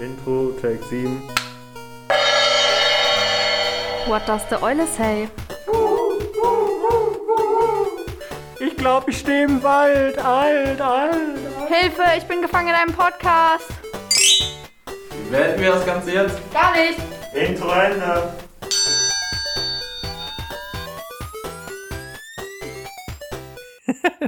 Intro, Take 7. What does the Eule say? Ich glaube, ich stehe im Wald. Alt, alt, alt. Hilfe, ich bin gefangen in einem Podcast. Wie beenden wir das Ganze jetzt? Gar nicht. Intro Ende.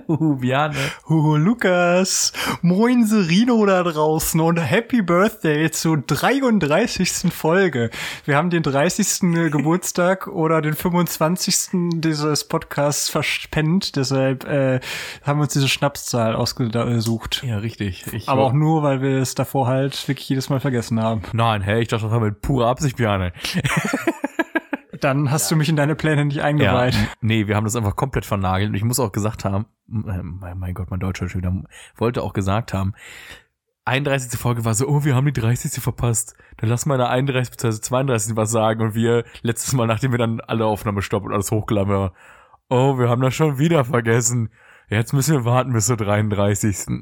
Uh, Biane. Oh, Lukas, moin Serino da draußen und Happy Birthday zur 33. Folge. Wir haben den 30. Geburtstag oder den 25. dieses Podcasts verspennt, deshalb äh, haben wir uns diese Schnapszahl ausgesucht. Ja, richtig. Ich Aber auch nur, weil wir es davor halt wirklich jedes Mal vergessen haben. Nein, hey, ich dachte, das war mit purer Absicht, Biane. Dann hast du mich in deine Pläne nicht eingeweiht. Ja, nee, wir haben das einfach komplett vernagelt. Und ich muss auch gesagt haben, äh, mein Gott, mein Deutscher schon wieder, wollte auch gesagt haben, 31. Folge war so, oh, wir haben die 30. verpasst. Dann lass mal in der 31. bzw. 32. was sagen. Und wir, letztes Mal, nachdem wir dann alle Aufnahme stoppen und alles hochgeladen haben, oh, wir haben das schon wieder vergessen. Jetzt müssen wir warten bis zur 33.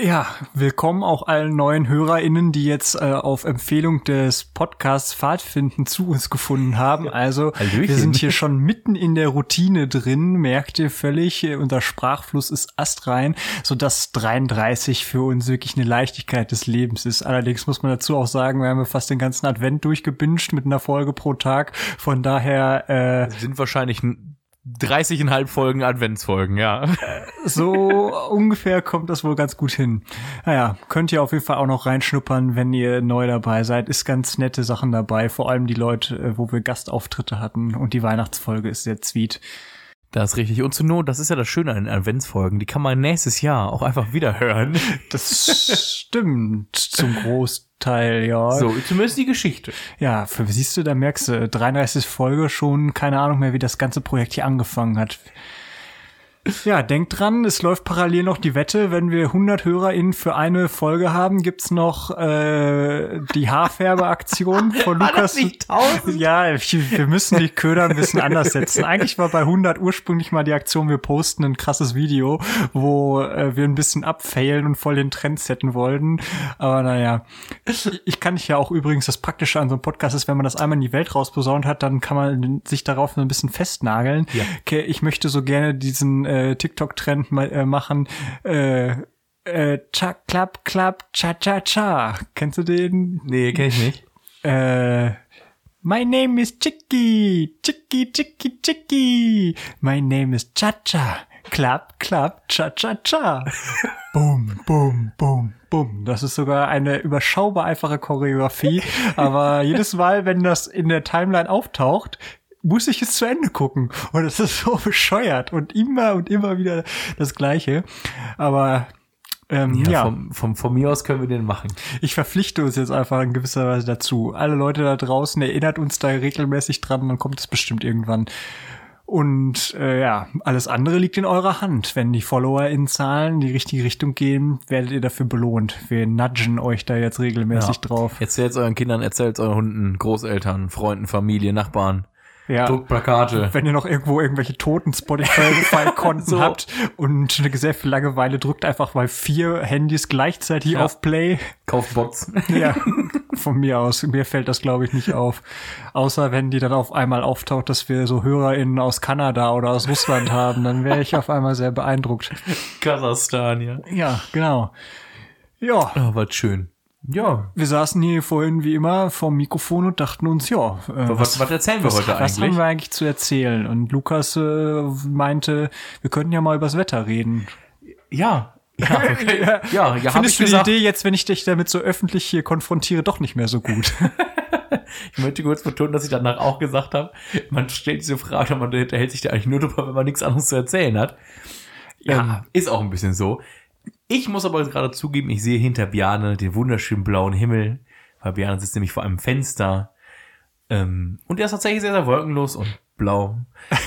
Ja, willkommen auch allen neuen HörerInnen, die jetzt äh, auf Empfehlung des Podcasts Pfadfinden zu uns gefunden haben. Also Hallöchen. wir sind hier schon mitten in der Routine drin, merkt ihr völlig, äh, unser Sprachfluss ist astrein, sodass 33 für uns wirklich eine Leichtigkeit des Lebens ist. Allerdings muss man dazu auch sagen, wir haben ja fast den ganzen Advent durchgebinged mit einer Folge pro Tag. Von daher äh, sind wahrscheinlich 30,5 Folgen Adventsfolgen, ja. so ungefähr kommt das wohl ganz gut hin. Naja, könnt ihr auf jeden Fall auch noch reinschnuppern, wenn ihr neu dabei seid. Ist ganz nette Sachen dabei, vor allem die Leute, äh, wo wir Gastauftritte hatten und die Weihnachtsfolge ist sehr sweet. Das ist richtig. Und zu Not, das ist ja das Schöne an den Adventsfolgen, die kann man nächstes Jahr auch einfach wieder hören. Das stimmt zum Großteil, ja. So, zumindest die Geschichte. Ja, für, siehst du, da merkst du, 33 Folge schon, keine Ahnung mehr, wie das ganze Projekt hier angefangen hat. Ja, denkt dran, es läuft parallel noch die Wette. Wenn wir 100 HörerInnen für eine Folge haben, gibt's noch äh, die Haarfärbeaktion von Lukas. nicht 1000? Ja, wir müssen die Köder ein bisschen anders setzen. Eigentlich war bei 100 ursprünglich mal die Aktion, wir posten ein krasses Video, wo äh, wir ein bisschen abfailen und voll den Trend setten wollten. Aber naja, ich, kann nicht ja auch übrigens, das Praktische an so einem Podcast ist, wenn man das einmal in die Welt rausposaunt hat, dann kann man sich darauf so ein bisschen festnageln. Ja. Okay, ich möchte so gerne diesen äh, TikTok-Trend mal äh, machen. Äh, äh, cha, klapp, klapp, cha, cha, cha. Kennst du den? Nee, kenn ich nicht. Äh, My name is Chicky, Chicky, Chicky, Chicky. My name is Cha-Cha. Klapp, klapp, Cha-Cha-Cha. Boom, boom, boom, boom. Das ist sogar eine überschaubar einfache Choreografie. Aber jedes Mal, wenn das in der Timeline auftaucht, muss ich es zu Ende gucken. Und es ist so bescheuert. Und immer und immer wieder das Gleiche. Aber ähm, Ja, ja. Vom, vom, von mir aus können wir den machen. Ich verpflichte uns jetzt einfach in gewisser Weise dazu. Alle Leute da draußen erinnert uns da regelmäßig dran, dann kommt es bestimmt irgendwann. Und äh, ja, alles andere liegt in eurer Hand. Wenn die Follower in Zahlen in die richtige Richtung gehen, werdet ihr dafür belohnt. Wir nudgen euch da jetzt regelmäßig Ja. drauf. Erzählt euren Kindern, erzählt euren Hunden, Großeltern, Freunden, Familie, Nachbarn. Ja. Druckt Plakate. Wenn ihr noch irgendwo irgendwelche toten Spotify-Konten So. habt und eine sehr viel Langeweile, drückt einfach mal vier Handys gleichzeitig Ja. auf Play. Kauft Bots. Ja, von mir aus. Mir fällt das, glaube ich, nicht auf. Außer wenn die dann auf einmal auftaucht, dass wir so HörerInnen aus Kanada oder aus Russland haben, dann wäre ich auf einmal sehr beeindruckt. Kasachstan, ja. Ja, genau. Ja, Oh, was schön. Ja. wir saßen hier vorhin wie immer vorm Mikrofon und dachten uns, ja, äh, Was, was erzählen wir was, heute was haben eigentlich? wir eigentlich zu erzählen? Und Lukas äh, meinte, wir könnten ja mal übers Wetter reden. Ja. Ja, okay. ja, ja, ich Findest du die. Idee jetzt, wenn ich dich damit so öffentlich hier konfrontiere, doch nicht mehr so gut? Ich möchte kurz betonen, dass ich danach auch gesagt habe, man stellt diese Frage, man unterhält sich da eigentlich nur drüber, wenn man nichts anderes zu erzählen hat. Ja. Ähm, ist auch ein bisschen so. Ich muss aber gerade zugeben, ich sehe hinter Biane den wunderschönen blauen Himmel, weil Biane sitzt nämlich vor einem Fenster. Ähm, und der ist tatsächlich sehr, sehr wolkenlos und blau.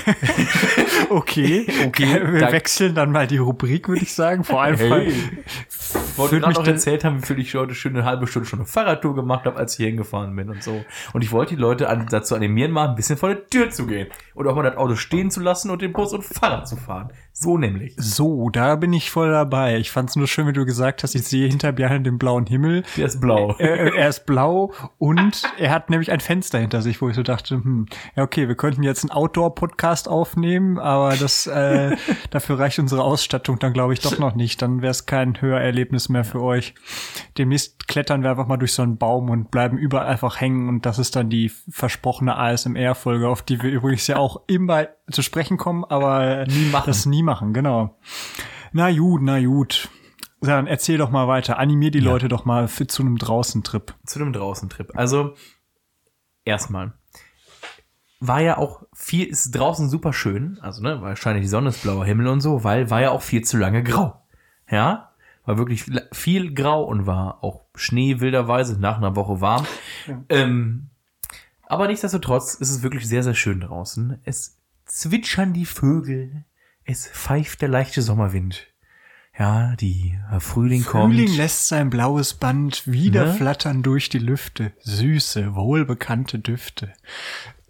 Okay, Okay, Wir danke. wechseln dann mal die Rubrik, würde ich sagen. Vor allem Hey. Fall- Ich wollte gerade noch erzählt haben, wie viel ich heute schon eine halbe Stunde schon eine Fahrradtour gemacht habe, als ich hier hingefahren bin und so. Und ich wollte die Leute an, dazu animieren, mal ein bisschen vor der Tür zu gehen. Und auch mal das Auto stehen zu lassen und den Bus und Fahrrad zu fahren. So nämlich. So, da bin ich voll dabei. Ich fand's nur schön, wie du gesagt hast, ich sehe hinter Bjarne den blauen Himmel. Der ist blau. Äh, er ist blau und er hat nämlich ein Fenster hinter sich, wo ich so dachte, hm, ja okay, wir könnten jetzt einen Outdoor-Podcast aufnehmen, aber das äh, dafür reicht unsere Ausstattung dann glaube ich doch noch nicht. Dann wäre es kein Hörerlebnis mehr für euch. Demnächst klettern wir einfach mal durch so einen Baum und bleiben überall einfach hängen und das ist dann die versprochene ASMR-Folge, auf die wir übrigens ja auch immer zu sprechen kommen, aber Nie machen. das nie machen, genau. Na gut, na gut. Dann erzähl doch mal weiter. Animier die Leute doch mal für zu einem Draußentrip. zu einem Draußentrip. Also, erstmal. War ja auch viel, ist draußen super schön. Also, ne, wahrscheinlich die Sonne ist blauer Himmel und so, weil war ja auch viel zu lange grau. Ja? War wirklich viel- grau und war auch Schnee wilderweise nach einer Woche warm. Ähm, aber nichtsdestotrotz ist es wirklich sehr, sehr schön draußen. Es zwitschern die Vögel. Es pfeift der leichte Sommerwind. Ja, die äh, Frühling kommt. Frühling lässt sein blaues Band wieder Ne? flattern durch die Lüfte. Süße, wohlbekannte Düfte.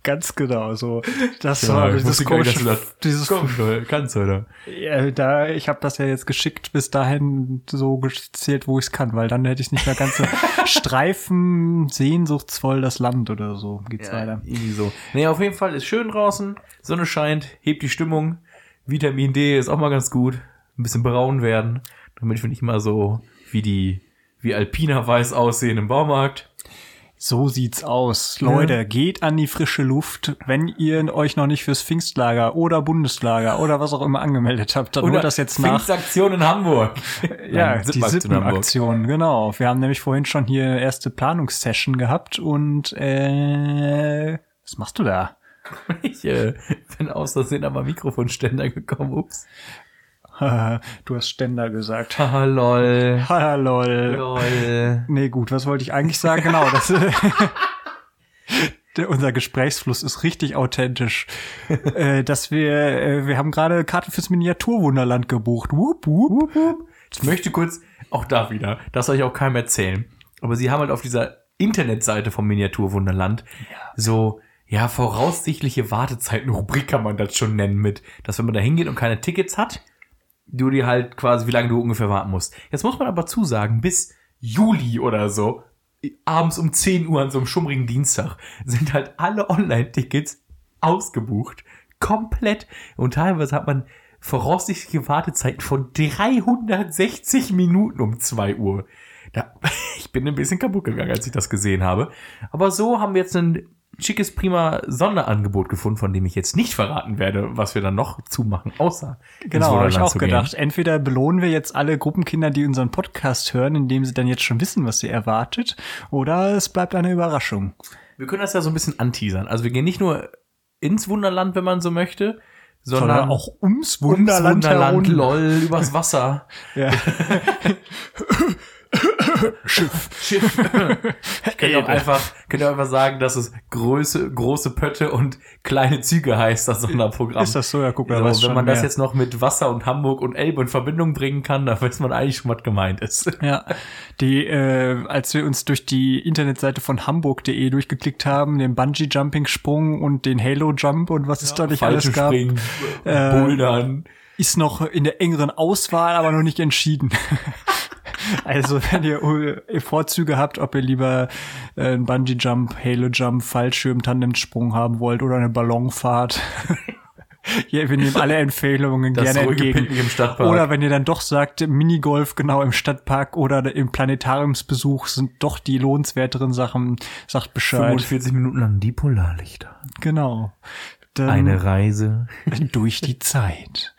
Ganz genau so. Das war ich dieses nicht, dass komische, du das dieses Komm, Joel, kannst oder? Ja, da, ich habe das ja jetzt geschickt bis dahin so gezählt, wo ich es kann, weil dann hätte ich nicht mehr ganz so Streifen sehnsuchtsvoll das Land oder so. Geht's weiter. Irgendwie so. Nee, auf jeden Fall ist schön draußen. Sonne scheint, hebt die Stimmung. Vitamin D ist auch mal ganz gut. Ein bisschen braun werden, damit wir nicht mal so wie die, wie Alpina weiß aussehen im Baumarkt. So sieht's aus. Leute, geht an die frische Luft. Wenn ihr euch noch nicht fürs Pfingstlager oder Bundeslager oder was auch immer angemeldet habt, dann holt das jetzt nach. Pfingstaktion in Hamburg. Ja, Nein, die. Sippenaktion, genau. Wir haben nämlich vorhin schon hier erste Planungssession gehabt und äh, was machst du da? Ich äh, bin aus Versehen am Mikrofonständer gekommen. Ups. du hast Ständer gesagt. Haha, lol. Haha, lol. Lol. Nee, gut, was wollte ich eigentlich sagen? Genau, das der, unser Gesprächsfluss ist richtig authentisch. äh, dass wir, äh, wir haben gerade Karte fürs Miniaturwunderland gebucht. Wup, wup. Ich möchte kurz, auch da wieder, das soll ich auch keinem erzählen, aber sie haben halt auf dieser Internetseite vom Miniaturwunderland so, ja, voraussichtliche Wartezeiten-Rubrik kann man das schon nennen mit, dass wenn man da hingeht und keine Tickets hat, du dir halt quasi, wie lange du ungefähr warten musst. Jetzt muss man aber zusagen, bis Juli oder so, abends um 10 Uhr an so einem schummrigen Dienstag, sind halt alle Online-Tickets ausgebucht. Komplett. Und teilweise hat man voraussichtliche Wartezeiten von 360 Minuten um 2 Uhr. Da, ich bin ein bisschen kaputt gegangen, als ich das gesehen habe. Aber so haben wir jetzt ein schickes, prima Sonderangebot gefunden, von dem ich jetzt nicht verraten werde, was wir dann noch zumachen, außer Genau, habe ich Wunderland auch gedacht. Entweder belohnen wir jetzt alle Gruppenkinder, die unseren Podcast hören, indem sie dann jetzt schon wissen, was sie erwartet, oder es bleibt eine Überraschung. Wir können das ja so ein bisschen anteasern. Also wir gehen nicht nur ins Wunderland, wenn man so möchte, sondern, Sondern auch ums ums Wunderland, Wunderland, lol, übers Wasser. Ja. Schiff. Schiff. könnt ihr auch einfach, könnt ihr einfach sagen, dass es Größe, große Pötte und kleine Züge heißt, das Sonderprogramm. Ist das so? Ja, guck mal, so, weiß wenn man das mehr. jetzt noch mit Wasser und Hamburg und Elbe in Verbindung bringen kann, dann weiß man eigentlich schon, was gemeint ist. Ja, die, äh, als wir uns durch die Internetseite von hamburg.de durchgeklickt haben, den Bungee-Jumping-Sprung und den Halo-Jump und was es da nicht alles gab, Springen, Äh, Bouldern. ist noch in der engeren Auswahl, aber noch nicht entschieden. also wenn ihr äh, Vorzüge habt, ob ihr lieber äh, einen Bungee-Jump, Halo-Jump, Fallschirm, Tandemsprung haben wollt oder eine Ballonfahrt. Ja, wir nehmen alle Empfehlungen Das gerne entgegen. Picknick im Stadtpark. Oder wenn ihr dann doch sagt, Minigolf genau im Stadtpark oder im Planetariumsbesuch sind doch die lohnenswerteren Sachen, sagt Bescheid. 45 Minuten lang die Polarlichter. Genau. Dann Eine Reise. durch die Zeit.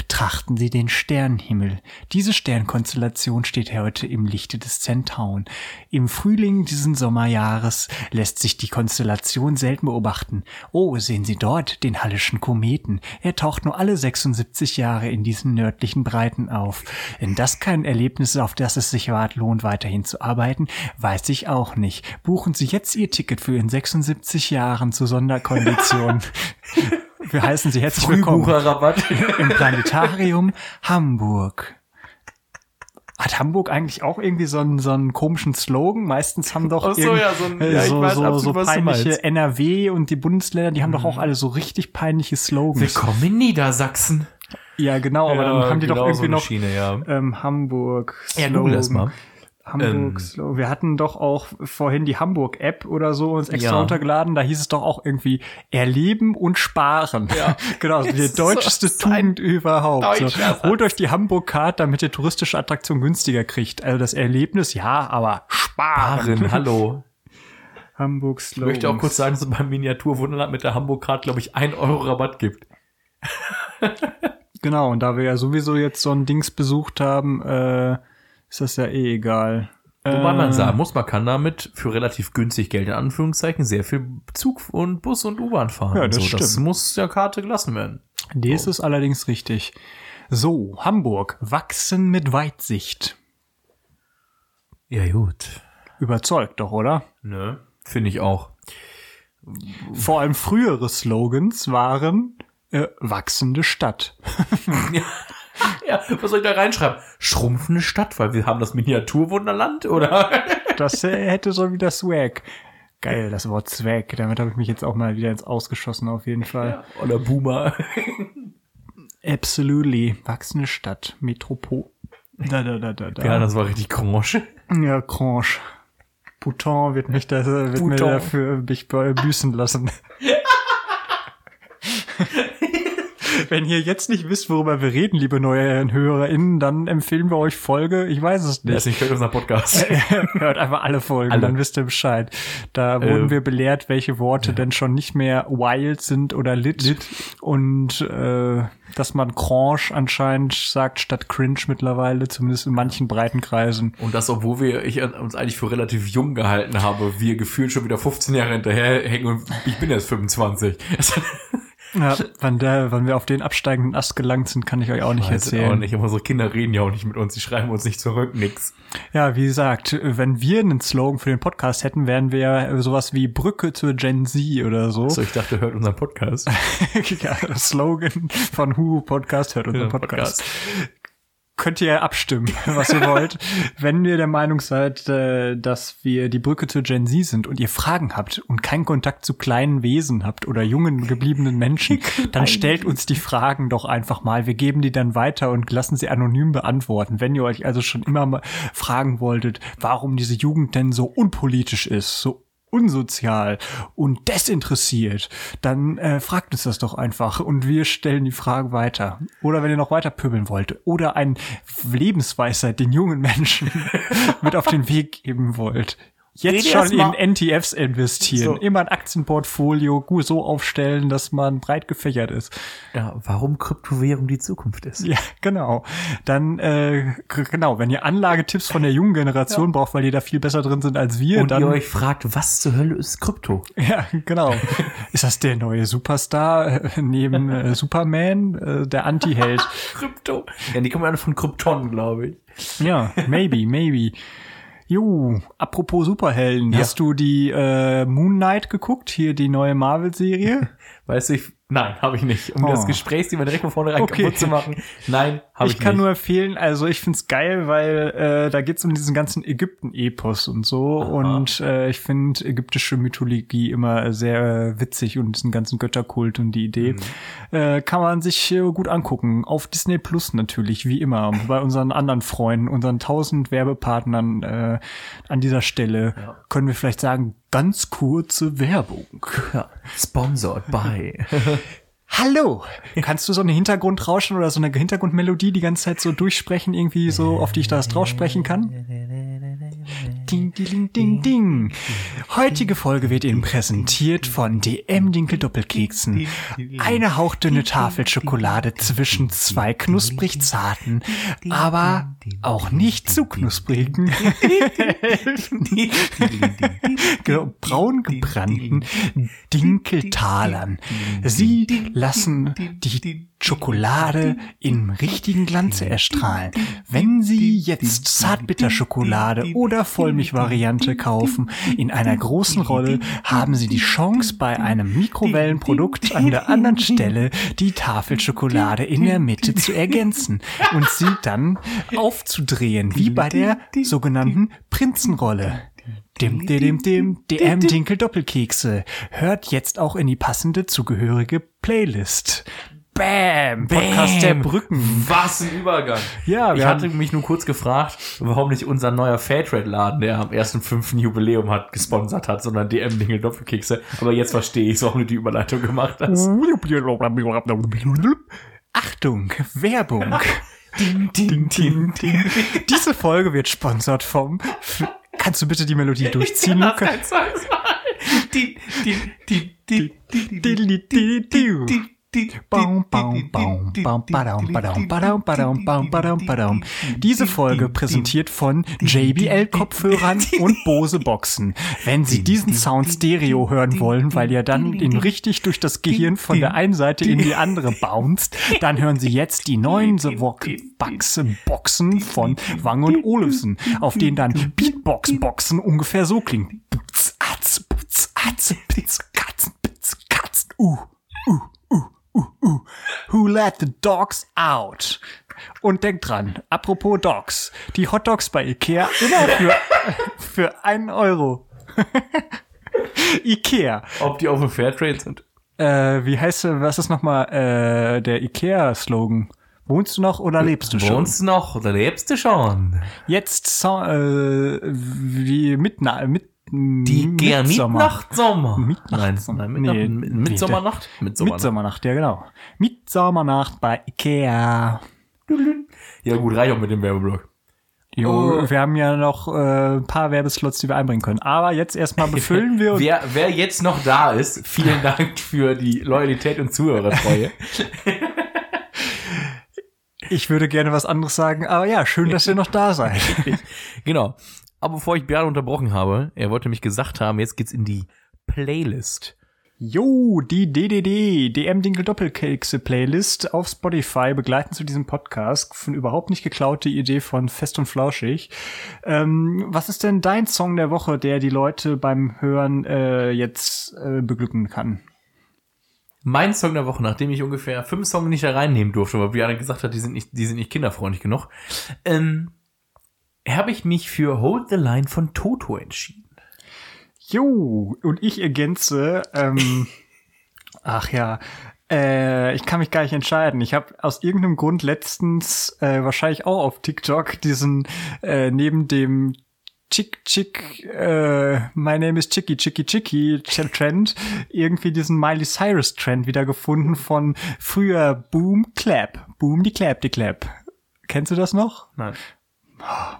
Betrachten Sie den Sternenhimmel. Diese Sternkonstellation steht heute im Lichte des Zentaun. Im Frühling diesen Sommerjahres lässt sich die Konstellation selten beobachten. Oh, sehen Sie dort den Hallischen Kometen. Er taucht nur alle 76 Jahre in diesen nördlichen Breiten auf. Wenn das kein Erlebnis ist, auf das es sich wart lohnt, weiterhin zu arbeiten, weiß ich auch nicht. Buchen Sie jetzt Ihr Ticket für in 76 Jahren zu Sonderkonditionen. Wir heißen Sie herzlich willkommen im Planetarium Hamburg. Hat Hamburg eigentlich auch irgendwie so einen, so einen komischen Slogan? Meistens haben doch Ach so, ja, so ein- äh, ja, so, weiß so, so peinliche. NRW und die Bundesländer, die haben doch auch alle so richtig peinliche Slogans. Willkommen in Niedersachsen. Ja, genau, aber dann haben die doch genau so irgendwie eine noch Schiene, ja. ähm, Hamburg. Ja, google das Slogan. mal. Hamburg. Ähm. Wir hatten doch auch vorhin die Hamburg-App oder so uns extra Ja. runtergeladen. Da hieß es doch auch irgendwie Erleben und Sparen. Ja. genau, die ist so deutscheste ein Tugend überhaupt. So, holt euch die Hamburg-Card, damit ihr touristische Attraktion günstiger kriegt. Also das Erlebnis, ja, aber Sparen. Hallo. Hamburg Ich Slogan. möchte auch kurz sagen, dass es beim Miniaturwunderland mit der Hamburg-Card, glaube ich, 1 Euro Rabatt gibt. Genau, und da wir ja sowieso jetzt so ein Dings besucht haben, äh, ist das ja eh egal. Wobei Äh, man sagen muss, man kann damit für relativ günstig Geld in Anführungszeichen sehr viel Zug und Bus und U-Bahn fahren. Ja, das so. das stimmt. muss der Karte gelassen werden. Das ist allerdings richtig. So, Hamburg. Wachsen mit Weitsicht. Ja, gut. Überzeugt doch, oder? Ne? Finde ich auch. Vor allem frühere Slogans waren äh, wachsende Stadt. Ja, was soll ich da reinschreiben? Schrumpfende Stadt, weil wir haben das Miniaturwunderland, oder? Das äh, hätte so wieder Swag. Geil, das Wort Swag. Damit habe ich mich jetzt auch mal wieder ins Ausgeschossen auf jeden Fall. Oder Boomer. Absolutely. Wachsende Stadt. Metropol. Da, da, da, da, da. Ja, das war richtig Grange. Ja, Cranche. Pouton wird mich, das, wird mir dafür mich bü- büßen lassen. Wenn ihr jetzt nicht wisst, worüber wir reden, liebe neue HörerInnen, dann empfehlen wir euch Folge, ich weiß es Der ist nicht. nicht für unser Podcast. Hört einfach alle Folgen, Alle. dann wisst ihr Bescheid. Da wurden Äh, wir belehrt, welche Worte denn schon nicht mehr wild sind oder lit. Und äh, dass man Cranche anscheinend sagt statt cringe mittlerweile, zumindest in manchen breiten Kreisen. Und das, obwohl wir, ich uns eigentlich für relativ jung gehalten habe, wir gefühlt schon wieder 15 Jahre hinterherhängen und ich bin erst 25. Ja, wann, der, wann wir auf den absteigenden Ast gelangt sind, kann ich euch auch nicht Weiß erzählen. Auch nicht. Unsere Kinder reden ja auch nicht mit uns, die schreiben uns nicht zurück, nix. Ja, wie gesagt, wenn wir einen Slogan für den Podcast hätten, wären wir äh, sowas wie Brücke zur Gen Z oder so. So, ich dachte, hört unseren Podcast. ja, Slogan von Who Podcast hört unseren Ja, Podcast. Könnt ihr abstimmen, was ihr wollt. Wenn ihr der Meinung seid, äh, dass wir die Brücke zur Gen Z sind und ihr Fragen habt und keinen Kontakt zu kleinen Wesen habt oder jungen gebliebenen Menschen, dann stellt uns die Fragen doch einfach mal. Wir geben die dann weiter und lassen sie anonym beantworten. Wenn ihr euch also schon immer mal fragen wolltet, warum diese Jugend denn so unpolitisch ist, so unsozial und desinteressiert, dann äh, fragt uns das doch einfach und wir stellen die Fragen weiter. Oder wenn ihr noch weiter pöbeln wollt oder ein Lebensweisheit den jungen Menschen mit auf den Weg geben wollt. Jetzt Rede schon in NTFs investieren, So. immer ein Aktienportfolio so aufstellen, dass man breit gefächert ist. Ja, warum Kryptowährung die Zukunft ist. Ja, genau. Dann, äh, genau, wenn ihr Anlagetipps von der jungen Generation braucht, weil die da viel besser drin sind als wir, Und dann ihr euch fragt, was zur Hölle ist Krypto? Ja, genau. Ist das der neue Superstar äh, neben äh, Superman, äh, der Anti-Held? Krypto? Ja, die kommen alle von Krypton, glaube ich. Ja, maybe, maybe. Jo, apropos Superhelden, Ja. hast du die äh, Moon Knight geguckt? Hier die neue Marvel-Serie? Weißt du, ich, nein, habe ich nicht. Um Oh. das Gesprächsthema direkt von vornherein Okay. kaputt zu machen. Nein, ich, ich kann nicht. nur empfehlen, also ich find's geil, weil äh, da geht's um diesen ganzen Ägypten-Epos und so. Und äh, ich finde ägyptische Mythologie immer sehr witzig und diesen ganzen Götterkult und die Idee. Mhm. Äh, kann man sich äh, gut angucken. Auf Disney Plus natürlich, wie immer. Bei unseren anderen Freunden, unseren tausend Werbepartnern äh, an dieser Stelle können wir vielleicht sagen, ganz kurze Werbung. ja, sponsored by. Hallo! Kannst du so eine Hintergrundrauschen oder so eine Hintergrundmelodie die ganze Zeit so durchsprechen, irgendwie so, auf die ich das drauf sprechen kann? Ding, ding, ding, ding. Heutige Folge wird Ihnen präsentiert von DM Dinkel Doppelkeksen. Eine hauchdünne Tafel Schokolade zwischen zwei knusprig zarten, aber auch nicht zu knusprigen, braun gebrannten Dinkeltalern. Sie lassen die Schokolade im richtigen Glanze erstrahlen. Wenn Sie jetzt Zartbitterschokolade oder Vollmilchvariante kaufen, in einer großen Rolle haben Sie die Chance, bei einem Mikrowellenprodukt an der anderen Stelle die Tafelschokolade in der Mitte zu ergänzen und sie dann aufzudrehen, wie bei der sogenannten Prinzenrolle. Dim, dim, dim, DM Dinkel Doppelkekse. Hört jetzt auch in die passende zugehörige Playlist. Bam! Podcast der Brücken. Was ein Übergang. Ja, wir ich hatte mich nur kurz gefragt, warum nicht unser neuer Fairtrade-Laden, der am 1.5. Jubiläum hat, gesponsert hat, sondern DM-Dinge Doppelkekse. Aber jetzt verstehe ich, warum du die Überleitung gemacht hast. Achtung, Werbung. Ding, ding, ding, ding. Diese Folge wird sponsert vom. Kannst du bitte die Melodie durchziehen, Luca? Die, die, die, die, die. Diese Folge präsentiert von JBL-Kopfhörern und Bose-Boxen. Wenn Sie diesen Sound Stereo hören wollen, weil ihr dann ihn richtig durch das Gehirn von der einen Seite in die andere bounced, dann hören Sie jetzt die neuen The Boxen von Wang und Olufsen, auf denen dann Beatbox-Boxen ungefähr so klingen. Putz, atz, putz, atz, pitz, katzen, pitz, katzen, uh, uh, uh. Who let the dogs out? Und denkt dran, apropos Dogs, die Hotdogs bei Ikea immer für, für einen Euro. Ikea. Ob die auf dem Fairtrade sind? Äh, wie heißt, was ist nochmal äh, der Ikea-Slogan? Wohnst du noch oder lebst du schon? Wohnst du noch oder lebst du schon? Jetzt so, äh, wie mit, mit Die gern Mitsommer. Mitnachtsommer. Mitnachtsommer. Nein, nein, Nee, mit, Mitsommernacht? Mitsommernacht. Mitsommernacht, ja genau. Mitsommernacht bei Ikea. Ja gut, reicht auch mit dem Werbeblock. Jo, Oh. wir haben ja noch äh, ein paar Werbeslots, die wir einbringen können. Aber jetzt erstmal befüllen wir Wer, wer jetzt noch da ist, vielen Dank für die Loyalität und Zuhörertreue. ich würde gerne was anderes sagen. Aber ja, schön, dass ihr noch da seid. genau. Aber bevor ich Björn unterbrochen habe, er wollte mich gesagt haben, jetzt geht's in die Playlist. Jo, die DDD, DM Dinkel Doppelkekse Playlist auf Spotify begleiten zu diesem Podcast. Von überhaupt nicht geklaute Idee von Fest und Flauschig. Ähm, was ist denn dein Song der Woche, der die Leute beim Hören äh, jetzt äh, beglücken kann? Mein Song der Woche, nachdem ich ungefähr fünf Songs nicht da reinnehmen durfte, weil Björn gesagt hat, die sind nicht, die sind nicht kinderfreundlich genug, ähm, habe ich mich für Hold the Line von Toto entschieden. Jo, und ich ergänze, ähm, ach ja, äh, ich kann mich gar nicht entscheiden. Ich habe aus irgendeinem Grund letztens äh, wahrscheinlich auch auf TikTok diesen äh, neben dem Chick Chick, äh, My Name is Chicky Chicky Chicky Trend irgendwie diesen Miley Cyrus Trend wieder gefunden von früher Boom Clap, Boom die Clap die Clap. Kennst du das noch? Nein.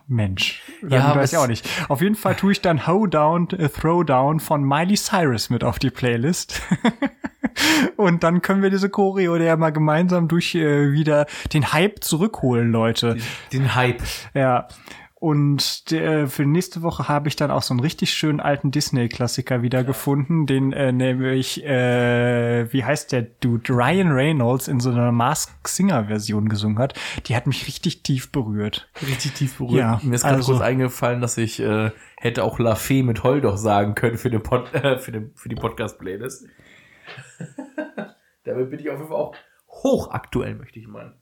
Mensch, Ja, weiß ich auch nicht. Auf jeden Fall tue ich dann How Down, äh, Throwdown von Miley Cyrus mit auf die Playlist. Und dann können wir diese Choreo ja mal gemeinsam durch äh, wieder den Hype zurückholen, Leute. Den Hype. Ja. Und äh, für nächste Woche habe ich dann auch so einen richtig schönen alten Disney-Klassiker wieder gefunden, den äh, nämlich, äh, wie heißt der Dude, Ryan Reynolds in so einer Mask Singer-Version gesungen hat. Die hat mich richtig tief berührt. Richtig tief berührt. Ja, Mir ist gerade also- kurz eingefallen, dass ich äh, hätte auch La Fee mit Holdoch sagen können für, den Pod, äh, für, den, für die Podcast-Playlist. Damit bin ich auf jeden Fall auch hochaktuell, möchte ich meinen.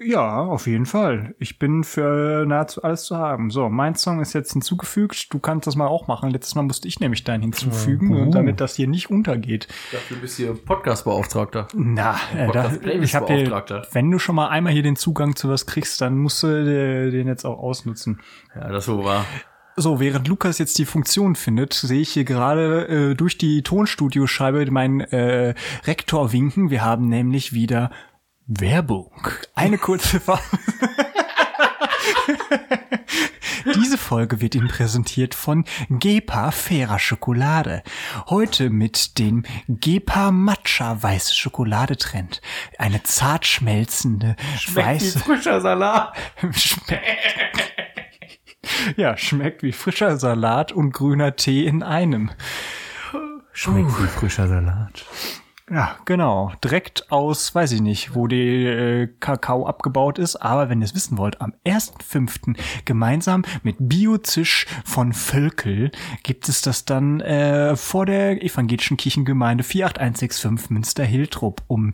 Ja, auf jeden Fall. Ich bin für nahezu alles zu haben. So, mein Song ist jetzt hinzugefügt. Du kannst das mal auch machen. Letztes Mal musste ich nämlich deinen hinzufügen, und damit das hier nicht untergeht. Dafür bist du hier Podcast-Beauftragter. Na, äh, da, ich hab hier, Beauftragter. wenn du schon mal einmal hier den Zugang zu was kriegst, dann musst du äh, den jetzt auch ausnutzen. Ja, das so war. So, während Lukas jetzt die Funktion findet, sehe ich hier gerade äh, durch die Tonstudioscheibe meinen äh, Rektor winken. Wir haben nämlich wieder Werbung. Eine kurze Phase. Diese Folge wird Ihnen präsentiert von Gepa Fairer Schokolade. Heute mit dem Gepa Matcha Weiße Schokolade Trend. Eine zart schmelzende weiße frischer Salat. Schmeckt. Ja, schmeckt wie frischer Salat und grüner Tee in einem. Schmeckt wie frischer Salat. Ja, genau. Direkt aus, weiß ich nicht, wo die äh, Kakao abgebaut ist. Aber wenn ihr es wissen wollt, am 1.5. gemeinsam mit Biozisch von Völkel gibt es das dann äh, vor der evangelischen Kirchengemeinde 48165 Münster-Hiltrup. Um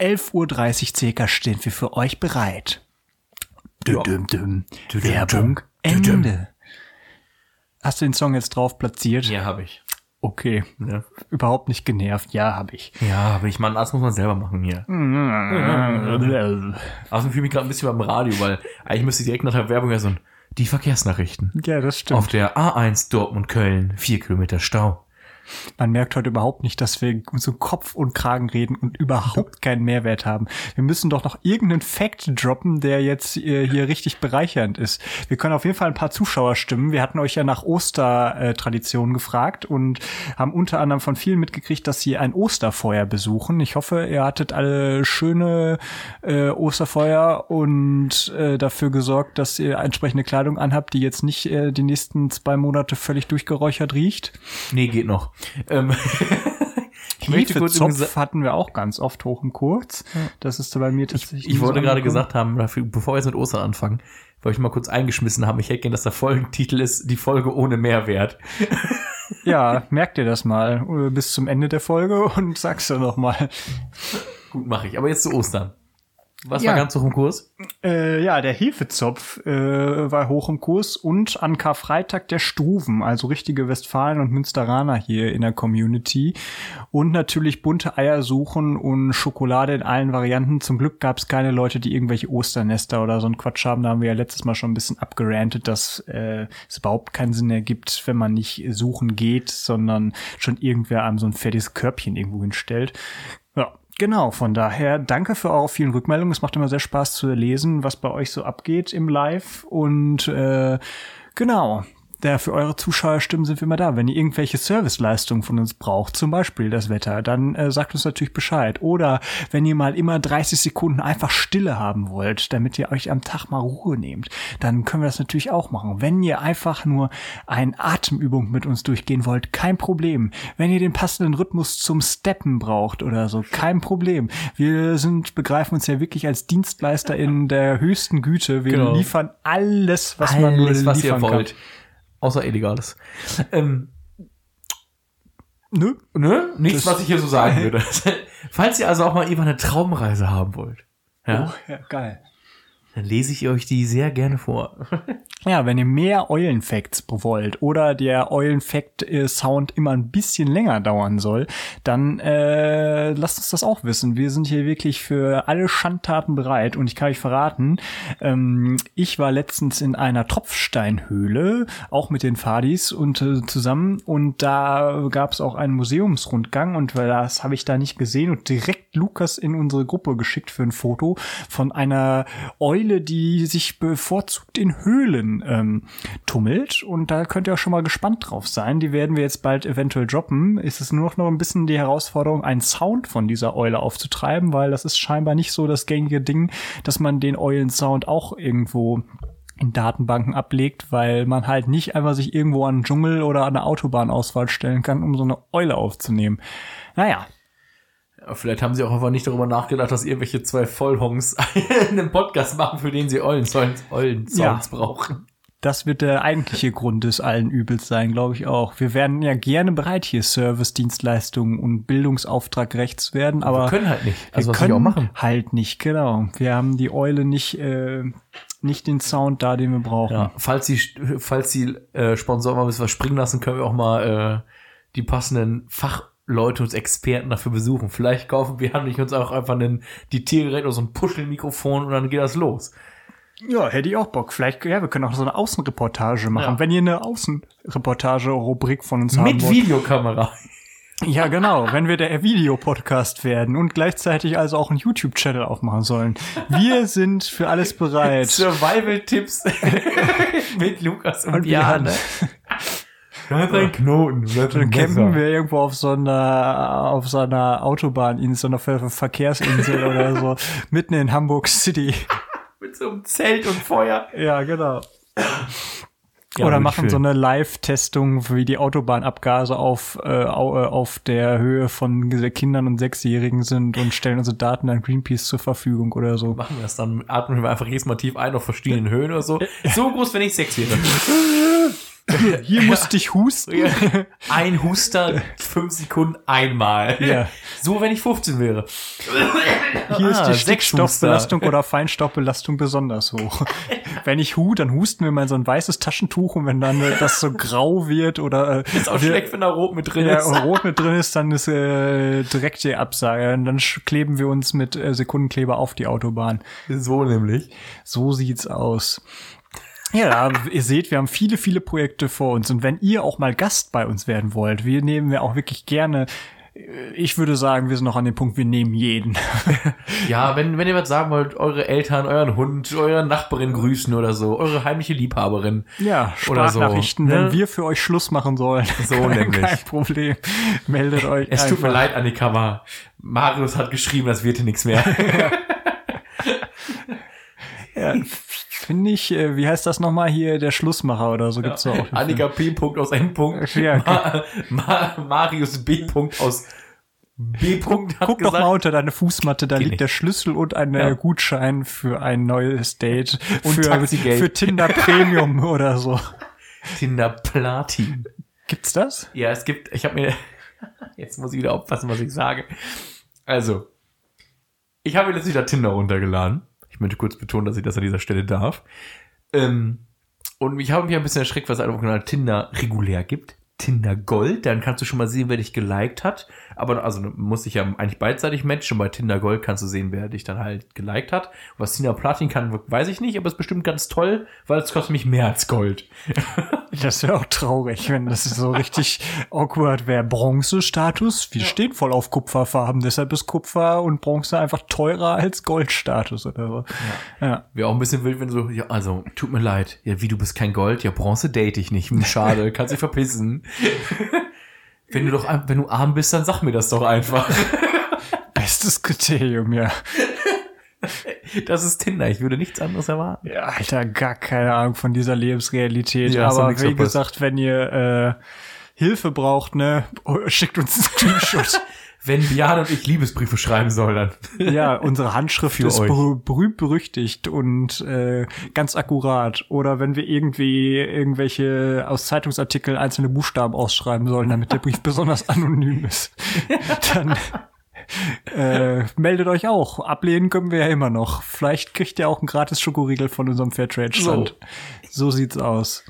11.30 Uhr circa stehen wir für euch bereit. Düm, düm, düm. Werbung Ende. Hast du den Song jetzt drauf platziert? Ja, habe ich. Okay. Ja, Überhaupt nicht genervt. Ja, habe ich. ja aber ich meine, das muss man selber machen hier. Außerdem fühle ich mich gerade ein bisschen beim Radio, weil eigentlich müsste ich direkt nach der Werbung ja so ein, die Verkehrsnachrichten. Ja, das stimmt. Auf der A1 Dortmund-Köln, vier Kilometer Stau. Man merkt heute überhaupt nicht, dass wir so Kopf und Kragen reden und überhaupt keinen Mehrwert haben. Wir müssen doch noch irgendeinen Fact droppen, der jetzt äh, hier richtig bereichernd ist. Wir können auf jeden Fall ein paar Zuschauer stimmen. Wir hatten euch ja nach Ostertraditionen gefragt und haben unter anderem von vielen mitgekriegt, dass sie ein Osterfeuer besuchen. Ich hoffe, ihr hattet alle schöne äh, Osterfeuer und äh, dafür gesorgt, dass ihr entsprechende Kleidung anhabt, die jetzt nicht äh, die nächsten zwei Monate völlig durchgeräuchert riecht. Nee, geht noch. Ähm, ich möchte kurz hatten wir auch ganz oft hoch im Kurz. Das ist bei mir tatsächlich. Ich wollte so gerade gesagt haben, bevor wir jetzt mit Ostern anfangen, wollte ich mal kurz eingeschmissen haben, ich hätte gern, dass der Folgentitel ist, die Folge ohne Mehrwert. Ja, merkt ihr das mal äh, bis zum Ende der Folge und sag's dann noch mal. Gut, mache ich. Aber jetzt zu Ostern. Was Ja. war ganz hoch im Kurs? Äh, ja, der Hefezopf äh, war hoch im Kurs und an Karfreitag der Struven, also richtige Westfalen und Münsteraner hier in der Community. Und natürlich bunte Eier suchen und Schokolade in allen Varianten. Zum Glück gab es keine Leute, die irgendwelche Osternester oder so ein Quatsch haben. Da haben wir ja letztes Mal schon ein bisschen abgerantet, dass äh, es überhaupt keinen Sinn ergibt, wenn man nicht suchen geht, sondern schon irgendwer einem so ein fertiges Körbchen irgendwo hinstellt. Genau. Von daher danke für eure vielen Rückmeldungen. Es macht immer sehr Spaß zu lesen, was bei euch so abgeht im Live. Und äh, genau. Da für eure Zuschauerstimmen sind wir immer da. Wenn ihr irgendwelche Serviceleistungen von uns braucht, zum Beispiel das Wetter, dann äh, sagt uns natürlich Bescheid. Oder wenn ihr mal immer 30 Sekunden einfach Stille haben wollt, damit ihr euch am Tag mal Ruhe nehmt, dann können wir das natürlich auch machen. Wenn ihr einfach nur eine Atemübung mit uns durchgehen wollt, kein Problem. Wenn ihr den passenden Rhythmus zum Steppen braucht oder so, kein Problem. Wir sind, begreifen uns ja wirklich als Dienstleister in der höchsten Güte. Wir Genau. liefern alles, was man nur Alles, was ihr liefern kann. Außer Illegales. Ähm, Nö. ne? Nichts, Das- was ich hier so sagen würde. Falls ihr also auch mal irgendwann eine Traumreise haben wollt, ja, Oh, ja, geil. Dann lese ich euch die sehr gerne vor. Ja, wenn ihr mehr Eulenfacts wollt oder der Eulenfact-Sound immer ein bisschen länger dauern soll, dann äh, lasst uns das auch wissen. Wir sind hier wirklich für alle Schandtaten bereit und ich kann euch verraten, ähm, ich war letztens in einer Tropfsteinhöhle, auch mit den Fadis und äh, zusammen und da gab es auch einen Museumsrundgang und das habe ich da nicht gesehen und direkt Lukas in unsere Gruppe geschickt für ein Foto von einer Eule, die sich bevorzugt in Höhlen ähm, tummelt. Und da könnt ihr auch schon mal gespannt drauf sein. Die werden wir jetzt bald eventuell droppen. Ist es nur noch ein bisschen die Herausforderung, einen Sound von dieser Eule aufzutreiben, weil das ist scheinbar nicht so das gängige Ding, dass man den Eulensound auch irgendwo in Datenbanken ablegt, weil man halt nicht einfach sich irgendwo an einen Dschungel oder an eine Autobahnausfahrt stellen kann, um so eine Eule aufzunehmen. Naja, Ja, Vielleicht haben sie auch einfach nicht darüber nachgedacht, dass irgendwelche zwei Vollhongs einen Podcast machen, für den sie Eulen-Sounds Eulen Ja. brauchen. Das wird der eigentliche Grund des allen Übels sein, glaube ich auch. Wir wären ja gerne bereit, hier Service-Dienstleistungen und Bildungsauftrag gerecht zu werden, aber wir können halt nicht. Also wir was wir können auch machen. halt nicht, genau. Wir haben die Eule nicht, äh, nicht den Sound da, den wir brauchen. Ja, falls sie, falls sie äh, Sponsoren mal ein bisschen was springen lassen, können wir auch mal äh, die passenden Fachleute und Experten dafür besuchen. Vielleicht kaufen wir haben nicht uns auch einfach einen, die Tiergerät oder so ein Puschelmikrofon und dann geht das los. Ja, hätte ich auch Bock. Vielleicht, ja, wir können auch so eine Außenreportage machen. Ja. Wenn ihr eine Außenreportage-Rubrik von uns haben Mit wollt. Videokamera. Ja, genau. Wenn wir der Videopodcast werden und gleichzeitig also auch einen YouTube-Channel aufmachen sollen. Wir sind für alles bereit. Survival-Tipps mit Lukas und, Und Björn. Bleib ein Knoten. Bleib Dann campen wir irgendwo auf so einer, auf so einer Autobahninsel, so einer Ver Verkehrsinsel oder so, mitten in Hamburg City. Mit so einem Zelt und Feuer. Ja, genau. Ja, oder machen so eine Live-Testung, wie die Autobahnabgase auf, äh, äh, auf der Höhe von Kindern und Sechsjährigen sind und stellen unsere Daten an Greenpeace zur Verfügung oder so. Machen wir das dann, atmen wir einfach jedes Mal tief ein auf verschiedenen Höhen oder so. So groß, wenn ich sechs wäre. Hier, hier musste ich husten. Ein Huster, fünf Sekunden einmal. Ja. So, wenn ich 15 wäre. Hier ist Ah, die sechs Stickstoffbelastung oder Feinstaubbelastung besonders hoch. Wenn ich hu, dann husten wir mal so ein weißes Taschentuch und wenn dann äh, das so grau wird oder äh, Ist auch schlecht, wenn da rot mit drin ja, ist. und rot mit drin ist, dann ist äh, direkt die Absage. Und dann kleben wir uns mit äh, Sekundenkleber auf die Autobahn. So nämlich. So sieht's aus. Ja, ihr seht, wir haben viele, viele Projekte vor uns. Und wenn ihr auch mal Gast bei uns werden wollt, wir nehmen wir auch wirklich gerne. äh, Ich würde sagen, wir sind noch an dem Punkt, wir nehmen jeden. Ja, wenn, wenn ihr was sagen wollt, eure Eltern, euren Hund, eure Nachbarin grüßen oder so, eure heimliche Liebhaberin. Ja, Oder so, ne? wenn wir für euch Schluss machen sollen. So nämlich. Kein Problem. Meldet euch. Es tut mir einfach. leid, Annika, Marius hat geschrieben, das wird hier nichts mehr. Ja, Finde ich, äh, wie heißt das nochmal hier, der Schlussmacher oder so gibt's ja auch. Annika P. Punkt aus N. Punkt. Ja, Ma Ma Marius B. Punkt aus B. Punkt hat Guck doch gesagt, mal unter deine Fußmatte, da liegt nicht. der Schlüssel und ein Ja. äh, Gutschein für ein neues Date. Und für, Taxigeld. für Tinder Premium oder so. Tinder Platin. Gibt's das? Ja, es gibt, ich habe mir, jetzt muss ich wieder aufpassen, was ich sage. Also, ich habe mir letztlich da Tinder runtergeladen. Ich möchte kurz betonen, dass ich das an dieser Stelle darf. Ähm, und ich habe mich ein bisschen erschreckt, was es einfach Tinder regulär gibt. Tinder Gold, dann kannst du schon mal sehen, wer dich geliked hat. Aber also muss ich ja eigentlich beidseitig matchen. Bei Tinder Gold kannst du sehen, wer dich dann halt geliked hat. Was Tinder Platin kann, weiß ich nicht, aber es ist bestimmt ganz toll, weil es kostet mich mehr als Gold. Das wäre auch traurig, wenn das so richtig awkward wäre. Bronze-Status, wir stehen voll auf Kupferfarben, deshalb ist Kupfer und Bronze einfach teurer als Goldstatus oder so. Ja. Wäre auch ein bisschen wild, wenn so, ja, also, tut mir leid. Ja, wie, du bist kein Gold? Ja, Bronze date ich nicht. Schade, kannst dich verpissen. wenn du doch, wenn du arm bist, dann sag mir das doch einfach. Bestes Kriterium, ja. Das ist Tinder, ich würde nichts anderes erwarten. Ja, Alter, gar keine Ahnung von dieser Lebensrealität. Ja, Aber wie gesagt, wenn ihr äh, Hilfe braucht, ne, oh, schickt uns einen Screenshot. Wenn Bian und ich Liebesbriefe schreiben soll, dann. ja, unsere Handschrift ist euch. berü- berühmt berüchtigt und äh, ganz akkurat. Oder wenn wir irgendwie irgendwelche aus Zeitungsartikeln einzelne Buchstaben ausschreiben sollen, damit der Brief besonders anonym ist, dann äh, meldet euch auch. Ablehnen können wir ja immer noch. Vielleicht kriegt ihr auch einen gratis Schokoriegel von unserem Fairtrade-Stand. So. sieht's aus.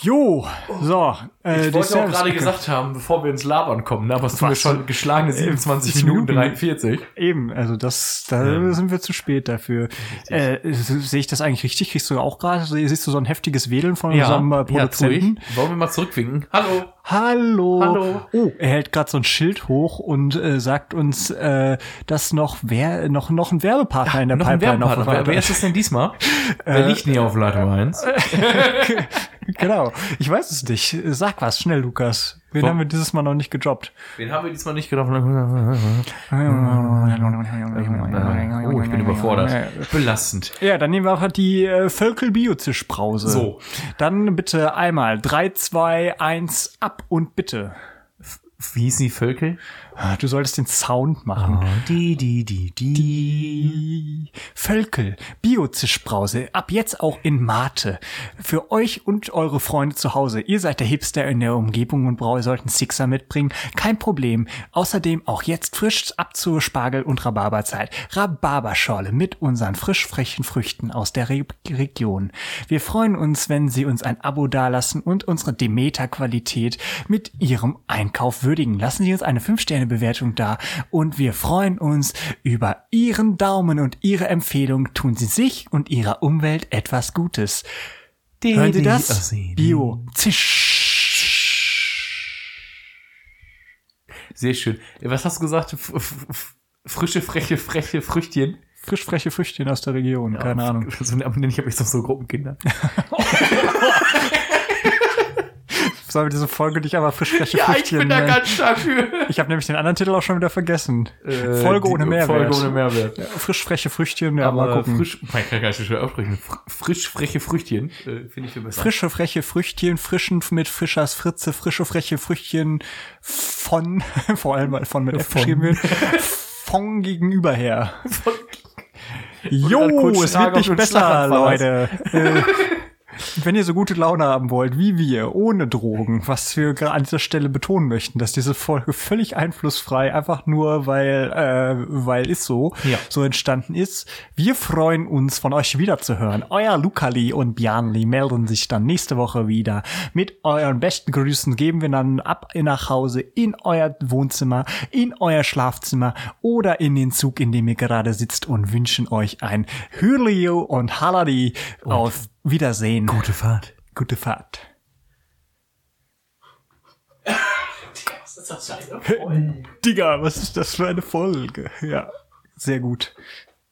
Jo, so. Äh, Ich wollte auch gerade gesagt haben, bevor wir ins Labern kommen, ne? aber es tun wir schon geschlagene 27 Minuten. Minuten 43. Eben, also das, da sind wir zu spät dafür. Äh, sehe ich das eigentlich richtig? Kriegst du auch gerade, siehst du so ein heftiges Wedeln von unserem äh, ja, Produzenten? ich. Wollen wir mal zurückwinken? Hallo. Hallo. Hallo. Oh, er hält gerade so ein Schild hoch und äh, sagt uns, äh, dass noch wer noch noch ein Werbepartner in der Noch Pipeline Werbepartner. Wer, wer ist es denn diesmal? Wer liegt näher auf Leitung 1? Genau. Ich weiß es nicht. Sag was, schnell, Lukas. Wen Wo- haben wir dieses Mal noch nicht gedroppt? Wen haben wir diesmal nicht gedacht? Oh, ich bin überfordert. Belastend. Ja, dann nehmen wir einfach die äh, Völkel Biozischbrause. So. Dann bitte einmal 3, 2, 1, ab und bitte. Wie hieß die Völkel? Ah, Du solltest den Sound machen. Die, die, die, die. Die Völkel Biozischbrause. Ab jetzt auch in Mate. Für euch und eure Freunde zu Hause. Ihr seid der Hipster in der Umgebung und braucht, sollten Sixer mitbringen. Kein Problem. Außerdem auch jetzt frisch ab zur Spargel- und Rhabarberzeit. Rhabarberschorle mit unseren frisch frechen Früchten aus der Re Region. Wir freuen uns, wenn Sie uns ein Abo dalassen und unsere Demeter-Qualität mit Ihrem Einkauf würdigen. Lassen Sie uns eine 5-Sterne-Bewertung da und wir freuen uns über Ihren Daumen und Ihre Empfehlung. Tun Sie sich und Ihrer Umwelt etwas Gutes. Hören Sie das? Bio. Zisch. Sehr schön. Was hast du gesagt? Frische, freche, freche Früchtchen. Frisch freche Früchtchen aus der Region. Keine Ahnung. So ich habe ich doch so Gruppenkinder. Sollen wir diese Folge nicht aber frisch freche Früchtchen nennen? stark für. Ich habe nämlich den anderen Titel auch schon wieder vergessen. Äh, Folge ohne Mehrwert. Folge ohne Mehrwert. Frisch freche Früchtchen, ja, mal Aber gucken. frisch, man kann gar nicht aussprechen. Fr- Frisch, freche Früchtchen, äh, finde ich viel besser. Frische, freche Früchtchen, frischen mit Frischers Fritze, frische, freche Früchtchen von, vor allem von mit F Von. geschrieben wird, von gegenüber Von- Jo, es wird nicht besser, Leute. Wenn ihr so gute Laune haben wollt wie wir, ohne Drogen, was wir gerade an dieser Stelle betonen möchten, dass diese Folge völlig einflussfrei, einfach nur weil, äh, weil ist so, Ja. so entstanden ist. Wir freuen uns, von euch wiederzuhören. Euer Lukali und Bjarnli melden sich dann nächste Woche wieder. Mit euren besten Grüßen geben wir dann ab nach Hause in euer Wohnzimmer, in euer Schlafzimmer oder in den Zug, in dem ihr gerade sitzt und wünschen euch ein Hürlio und Haladi auf Wiedersehen. Gute Fahrt. Gute Fahrt. Digga, was ist das für eine Folge? Ja, sehr gut.